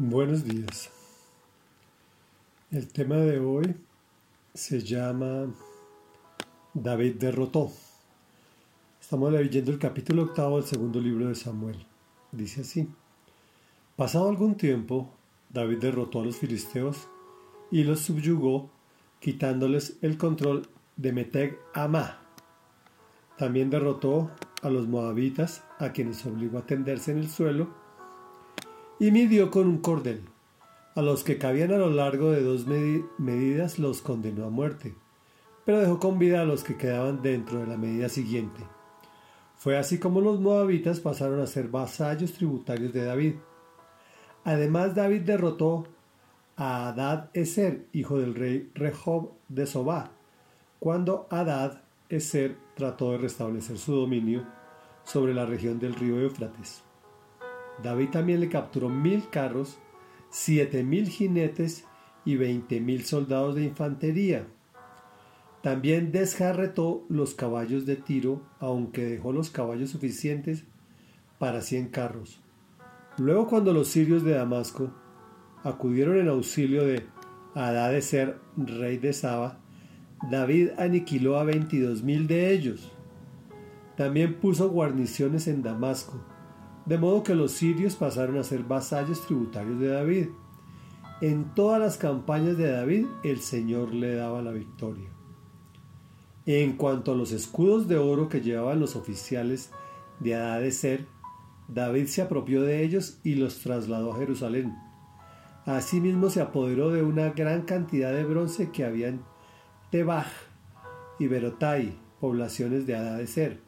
Buenos días. El tema de hoy se llama David derrotó. Estamos leyendo el capítulo octavo del segundo libro de Samuel. Dice así. Pasado algún tiempo, David derrotó a los filisteos y los subyugó, quitándoles el control de Meteg Amá. También derrotó a los moabitas, a quienes obligó a tenderse en el suelo y midió con un cordel. A los que cabían a lo largo de dos medidas los condenó a muerte, pero dejó con vida a los que quedaban dentro de la medida siguiente. Fue así como los moabitas pasaron a ser vasallos tributarios de David. Además, David derrotó a Adad Eser, hijo del rey Rehob de Sobá, cuando Adad Eser trató de restablecer su dominio sobre la región del río Éufrates. David también le capturó mil carros, siete mil jinetes y veinte mil soldados de infantería. También desjarretó los caballos de Tiro, aunque dejó los caballos suficientes para cien carros. Luego cuando los sirios de Damasco acudieron en auxilio de Ser, rey de Saba, David aniquiló a veintidós mil de ellos. También puso guarniciones en Damasco, de modo que los sirios pasaron a ser vasallos tributarios de David. En todas las campañas de David el Señor le daba la victoria. En cuanto a los escudos de oro que llevaban los oficiales de Ser, David se apropió de ellos y los trasladó a Jerusalén. Asimismo se apoderó de una gran cantidad de bronce que había en Tebaj y Berotai, poblaciones de Ser.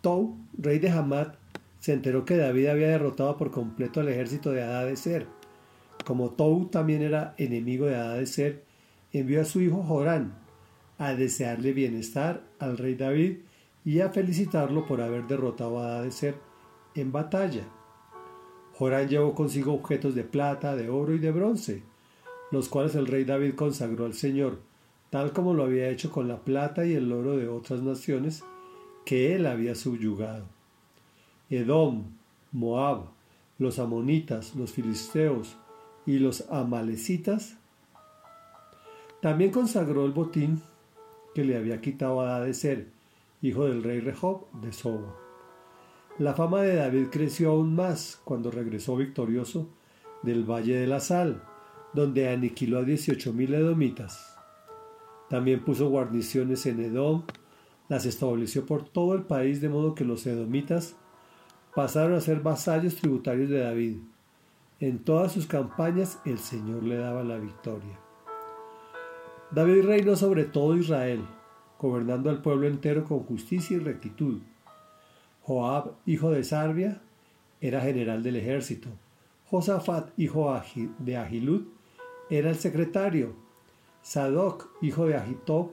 Tou, rey de Hamad, se enteró que David había derrotado por completo al ejército de Ser. Como Tou también era enemigo de Ser, envió a su hijo Jorán a desearle bienestar al rey David y a felicitarlo por haber derrotado a Ser en batalla. Jorán llevó consigo objetos de plata, de oro y de bronce, los cuales el rey David consagró al Señor, tal como lo había hecho con la plata y el oro de otras naciones que él había subyugado. Edom, Moab, los amonitas, los filisteos y los amalecitas, también consagró el botín que le había quitado a ser hijo del rey Rehob de Soba. La fama de David creció aún más cuando regresó victorioso del Valle de la Sal, donde aniquiló a dieciocho mil edomitas. También puso guarniciones en Edom, las estableció por todo el país de modo que los edomitas pasaron a ser vasallos tributarios de David. En todas sus campañas el Señor le daba la victoria. David reinó sobre todo Israel, gobernando al pueblo entero con justicia y rectitud. Joab, hijo de Sarbia, era general del ejército. Josafat, hijo de Ahilud, era el secretario. Sadoc, hijo de Ahitob,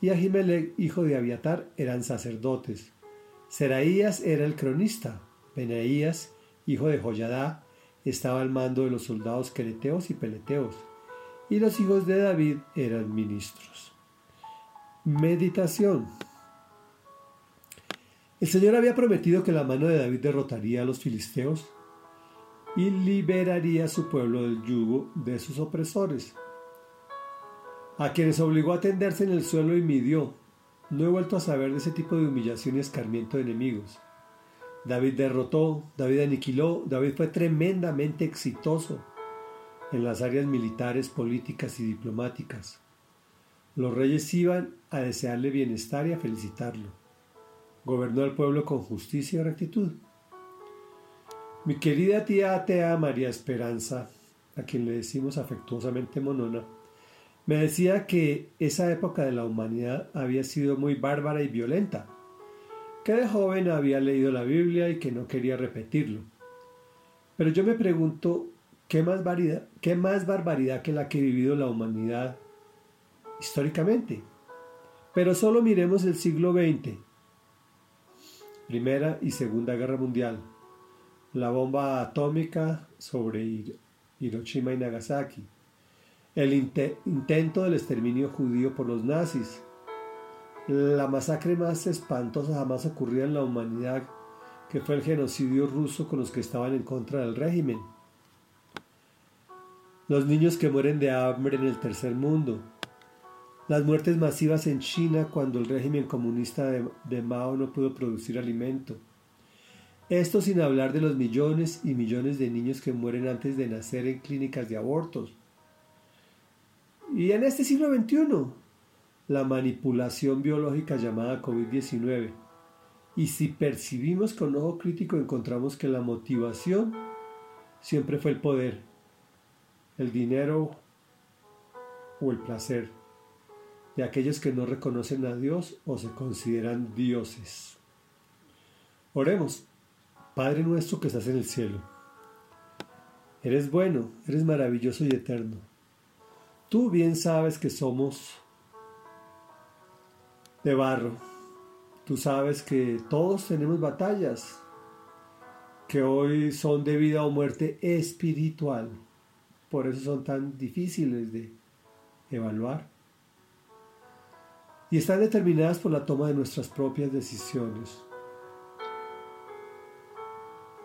y Ahimelech, hijo de Abiatar, eran sacerdotes. Seraías era el cronista. Benaías, hijo de Joyadá, estaba al mando de los soldados quereteos y peleteos. Y los hijos de David eran ministros. Meditación. El Señor había prometido que la mano de David derrotaría a los filisteos y liberaría a su pueblo del yugo de sus opresores, a quienes obligó a tenderse en el suelo y midió, no he vuelto a saber de ese tipo de humillación y escarmiento de enemigos. David derrotó, David aniquiló, David fue tremendamente exitoso en las áreas militares, políticas y diplomáticas. Los reyes iban a desearle bienestar y a felicitarlo. Gobernó al pueblo con justicia y rectitud. Mi querida tía atea María Esperanza, a quien le decimos afectuosamente Monona, me decía que esa época de la humanidad había sido muy bárbara y violenta, que de joven había leído la Biblia y que no quería repetirlo. Pero yo me pregunto, ¿qué más, barbaridad que la que ha vivido la humanidad históricamente? Pero solo miremos el siglo XX, Primera y Segunda Guerra Mundial, la bomba atómica sobre Hiroshima y Nagasaki, el intento del exterminio judío por los nazis, la masacre más espantosa jamás ocurrida en la humanidad, que fue el genocidio ruso con los que estaban en contra del régimen. los niños que mueren de hambre en el tercer mundo, las muertes masivas en China cuando el régimen comunista de, Mao no pudo producir alimento. Esto sin hablar de los millones y millones de niños que mueren antes de nacer en clínicas de abortos. Y en este siglo XXI, la manipulación biológica llamada COVID-19. Y si percibimos con ojo crítico encontramos que la motivación siempre fue el poder, el dinero o el placer de aquellos que no reconocen a Dios o se consideran dioses. Oremos, Padre nuestro que estás en el cielo. Eres bueno, eres maravilloso y eterno. Tú bien sabes que somos de barro. Tú sabes que todos tenemos batallas que hoy son de vida o muerte espiritual. Por eso son tan difíciles de evaluar y están determinadas por la toma de nuestras propias decisiones.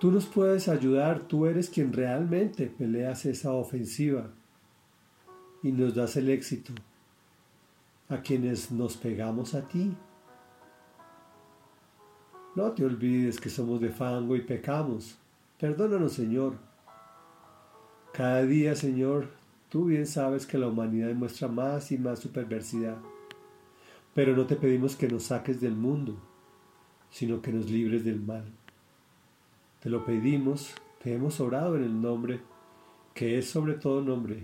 Tú nos puedes ayudar, tú eres quien realmente peleas esa ofensiva y nos das el éxito a quienes nos pegamos a ti. No te olvides que somos de fango y pecamos. Perdónanos, Señor. Cada día, Señor, tú bien sabes que la humanidad muestra más y más su perversidad pero no te pedimos que nos saques del mundo, sino que nos libres del mal. Te lo pedimos, te hemos orado en el nombre, que es sobre todo nombre,